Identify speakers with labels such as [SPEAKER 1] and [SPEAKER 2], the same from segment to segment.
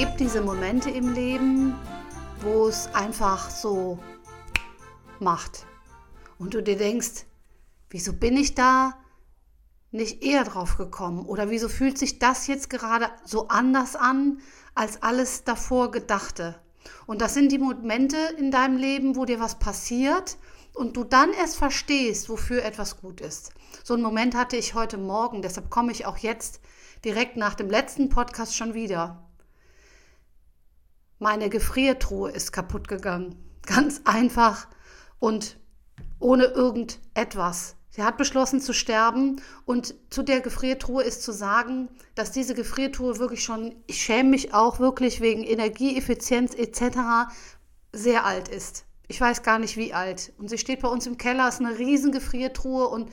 [SPEAKER 1] Gibt diese Momente im Leben, wo es einfach so macht und du dir denkst, wieso bin ich da nicht eher drauf gekommen? Oder wieso fühlt sich das jetzt gerade so anders an als alles davor gedachte? Und das sind die Momente in deinem Leben, wo dir was passiert und du dann erst verstehst, wofür etwas gut ist. So einen Moment hatte ich heute Morgen, deshalb komme ich auch jetzt direkt nach dem letzten Podcast schon wieder. Meine Gefriertruhe ist kaputt gegangen. Ganz einfach und ohne irgendetwas. Sie hat beschlossen zu sterben und zu der Gefriertruhe ist zu sagen, dass diese Gefriertruhe wirklich schon, ich schäme mich auch wirklich wegen Energieeffizienz etc., sehr alt ist. Ich weiß gar nicht wie alt. Und sie steht bei uns im Keller, ist eine riesen Gefriertruhe und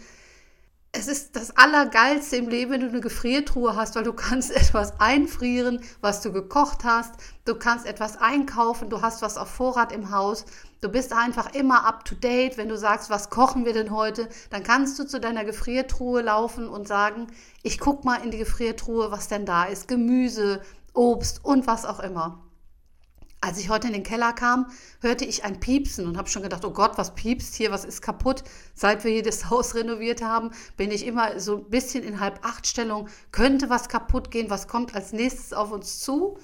[SPEAKER 1] es ist das Allergeilste im Leben, wenn du eine Gefriertruhe hast, weil du kannst etwas einfrieren, was du gekocht hast. Du kannst etwas einkaufen, du hast was auf Vorrat im Haus. Du bist einfach immer up to date. Wenn du sagst, was kochen wir denn heute, dann kannst du zu deiner Gefriertruhe laufen und sagen, ich guck mal in die Gefriertruhe, was denn da ist. Gemüse, Obst und was auch immer. Als ich heute in den Keller kam, hörte ich ein Piepsen und habe schon gedacht, oh Gott, was piepst hier, was ist kaputt? Seit wir hier das Haus renoviert haben, bin ich immer so ein bisschen in Halb-Acht-Stellung, könnte was kaputt gehen, was kommt als nächstes auf uns zu?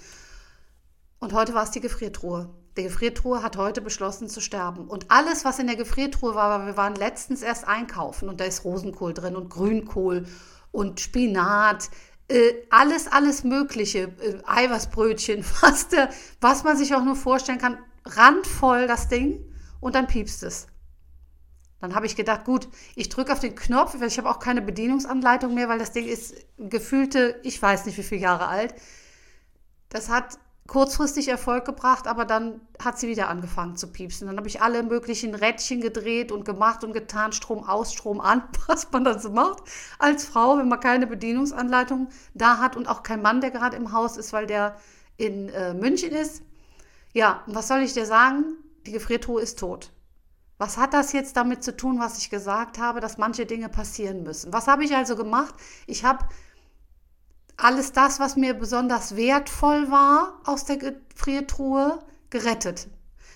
[SPEAKER 1] Und heute war es die Gefriertruhe. Die Gefriertruhe hat heute beschlossen zu sterben. Und alles, was in der Gefriertruhe war, weil wir waren letztens erst einkaufen und da ist Rosenkohl drin und Grünkohl und Spinat, äh, alles, alles Mögliche, äh, Eiweißbrötchen, was, der, was man sich auch nur vorstellen kann, randvoll das Ding und dann piepst es. Dann habe ich gedacht, gut, ich drücke auf den Knopf, weil ich habe auch keine Bedienungsanleitung mehr, weil das Ding ist gefühlte, ich weiß nicht wie viele Jahre alt. Das hat kurzfristig Erfolg gebracht, aber dann hat sie wieder angefangen zu piepsen. Dann habe ich alle möglichen Rädchen gedreht und gemacht und getan, Strom aus, Strom an, was man dann so macht als Frau, wenn man keine Bedienungsanleitung da hat und auch kein Mann, der gerade im Haus ist, weil der in äh, München ist. Ja, was soll ich dir sagen? Die Gefriertruhe ist tot. Was hat das jetzt damit zu tun, was ich gesagt habe, dass manche Dinge passieren müssen? Was habe ich also gemacht? Ich habe alles das, was mir besonders wertvoll war aus der Gefriertruhe, gerettet.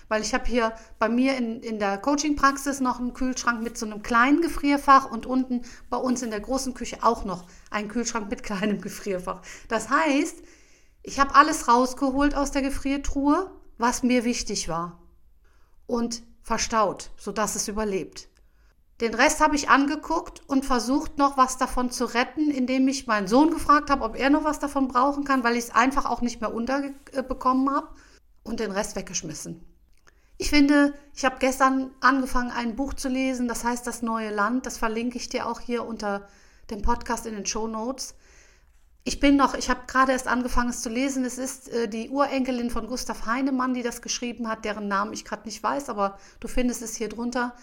[SPEAKER 1] Weil ich habe hier bei mir in, in der Coaching-Praxis noch einen Kühlschrank mit so einem kleinen Gefrierfach und unten bei uns in der großen Küche auch noch einen Kühlschrank mit kleinem Gefrierfach. Das heißt, ich habe alles rausgeholt aus der Gefriertruhe, was mir wichtig war. Und verstaut, sodass es überlebt. Den Rest habe ich angeguckt und versucht noch was davon zu retten, indem ich meinen Sohn gefragt habe, ob er noch was davon brauchen kann, weil ich es einfach auch nicht mehr unterbekommen habe und den Rest weggeschmissen. Ich finde, ich habe gestern angefangen, ein Buch zu lesen, das heißt Das neue Land. Das verlinke ich dir auch hier unter dem Podcast in den Show Notes. Ich bin noch, ich habe gerade erst angefangen, es zu lesen. Es ist äh, die Urenkelin von Gustav Heinemann, die das geschrieben hat, deren Namen ich gerade nicht weiß, aber du findest es hier drunter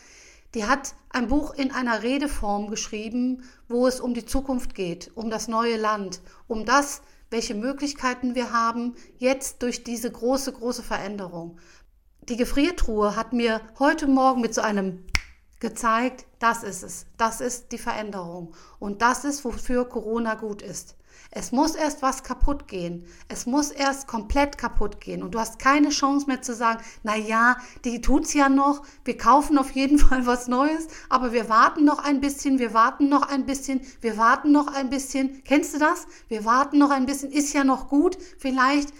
[SPEAKER 1] die hat ein Buch in einer Redeform geschrieben, wo es um die Zukunft geht, um das neue Land, um das, welche Möglichkeiten wir haben jetzt durch diese große, große Veränderung. Die Gefriertruhe hat mir heute Morgen mit so einem gezeigt, das ist es, das ist die Veränderung und das ist, wofür Corona gut ist. Es muss erst was kaputt gehen. Es muss erst komplett kaputt gehen. Und du hast keine Chance mehr zu sagen, na ja, die tut's ja noch. Wir kaufen auf jeden Fall was Neues, aber wir warten noch ein bisschen, wir warten noch ein bisschen, wir warten noch ein bisschen. Kennst du das? Wir warten noch ein bisschen, ist ja noch gut. Vielleicht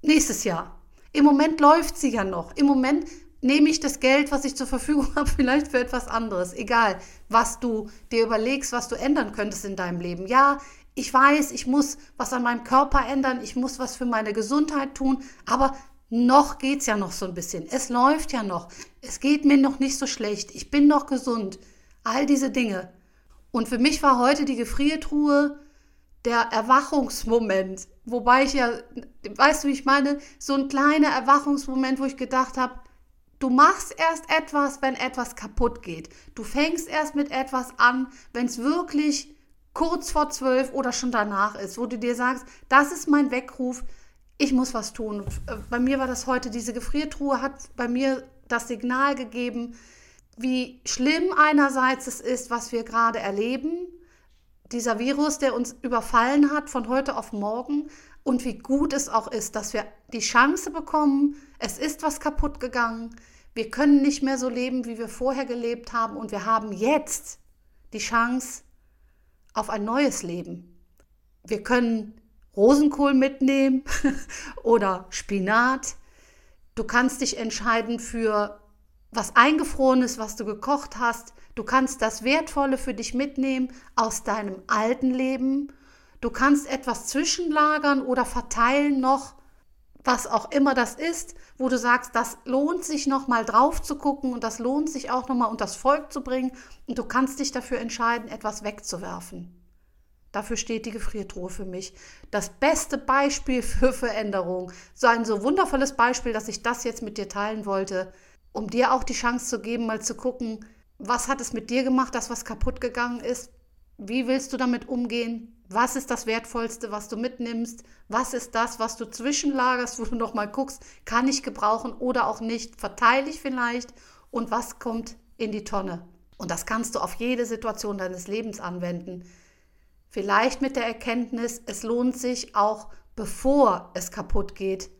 [SPEAKER 1] nächstes Jahr. Im Moment läuft sie ja noch. Im Moment nehme ich das Geld, was ich zur Verfügung habe, vielleicht für etwas anderes. Egal, was du dir überlegst, was du ändern könntest in deinem Leben. Ja, ich weiß, ich muss was an meinem Körper ändern, ich muss was für meine Gesundheit tun, aber noch geht es ja noch so ein bisschen. Es läuft ja noch. Es geht mir noch nicht so schlecht. Ich bin noch gesund. All diese Dinge. Und für mich war heute die Gefriertruhe der Erwachungsmoment. Wobei ich ja, weißt du, wie ich meine, so ein kleiner Erwachungsmoment, wo ich gedacht habe, du machst erst etwas, wenn etwas kaputt geht. Du fängst erst mit etwas an, wenn es wirklich kurz vor zwölf oder schon danach ist, wo du dir sagst, das ist mein Weckruf, ich muss was tun. Bei mir war das heute, diese Gefriertruhe hat bei mir das Signal gegeben, wie schlimm einerseits es ist, was wir gerade erleben, dieser Virus, der uns überfallen hat von heute auf morgen, und wie gut es auch ist, dass wir die Chance bekommen, es ist was kaputt gegangen, wir können nicht mehr so leben, wie wir vorher gelebt haben, und wir haben jetzt die Chance, auf ein neues Leben. Wir können Rosenkohl mitnehmen oder Spinat. Du kannst dich entscheiden für was eingefrorenes, was du gekocht hast. Du kannst das Wertvolle für dich mitnehmen aus deinem alten Leben. Du kannst etwas zwischenlagern oder verteilen noch, was auch immer das ist, wo du sagst, das lohnt sich noch mal drauf zu gucken und das lohnt sich auch noch mal unter das Volk zu bringen und du kannst dich dafür entscheiden, etwas wegzuwerfen. Dafür steht die Gefriertruhe für mich. Das beste Beispiel für Veränderung. So ein so wundervolles Beispiel, dass ich das jetzt mit dir teilen wollte, um dir auch die Chance zu geben, mal zu gucken, was hat es mit dir gemacht, das was kaputt gegangen ist? Wie willst du damit umgehen? Was ist das Wertvollste, was du mitnimmst? Was ist das, was du zwischenlagerst, wo du nochmal guckst, kann ich gebrauchen oder auch nicht? Verteile ich vielleicht? Und was kommt in die Tonne? Und das kannst du auf jede Situation deines Lebens anwenden. Vielleicht mit der Erkenntnis, es lohnt sich auch, bevor es kaputt geht,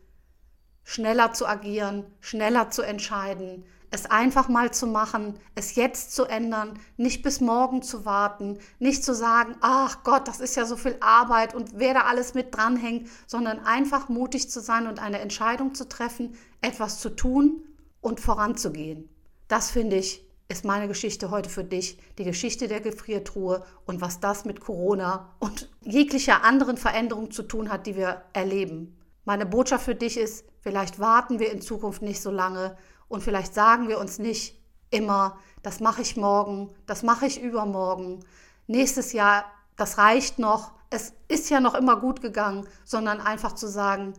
[SPEAKER 1] schneller zu agieren, schneller zu entscheiden, es einfach mal zu machen, es jetzt zu ändern, nicht bis morgen zu warten, nicht zu sagen, ach Gott, das ist ja so viel Arbeit und wer da alles mit dranhängt, sondern einfach mutig zu sein und eine Entscheidung zu treffen, etwas zu tun und voranzugehen. Das finde ich ist meine Geschichte heute für dich, die Geschichte der Gefriertruhe und was das mit Corona und jeglicher anderen Veränderung zu tun hat, die wir erleben. Meine Botschaft für dich ist, vielleicht warten wir in Zukunft nicht so lange und vielleicht sagen wir uns nicht immer, das mache ich morgen, das mache ich übermorgen, nächstes Jahr, das reicht noch, es ist ja noch immer gut gegangen, sondern einfach zu sagen,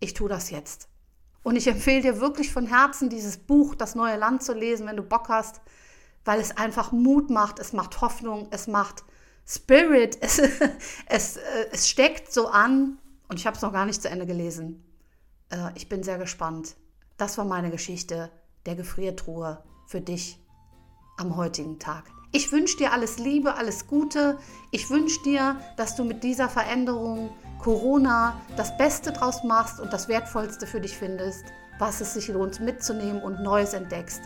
[SPEAKER 1] ich tue das jetzt. Und ich empfehle dir wirklich von Herzen, dieses Buch Das neue Land zu lesen, wenn du Bock hast, weil es einfach Mut macht, es macht Hoffnung, es macht Spirit, es, es, äh, es steckt so an. Und ich habe es noch gar nicht zu Ende gelesen. Äh, ich bin sehr gespannt. Das war meine Geschichte der Gefriertruhe für dich am heutigen Tag. Ich wünsche dir alles Liebe, alles Gute. Ich wünsche dir, dass du mit dieser Veränderung Corona das Beste draus machst und das Wertvollste für dich findest, was es sich lohnt mitzunehmen und Neues entdeckst.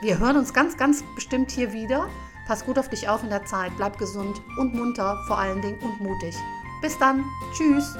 [SPEAKER 1] Wir hören uns ganz, ganz bestimmt hier wieder. Pass gut auf dich auf in der Zeit, bleib gesund und munter vor allen Dingen und mutig. Bis dann, tschüss.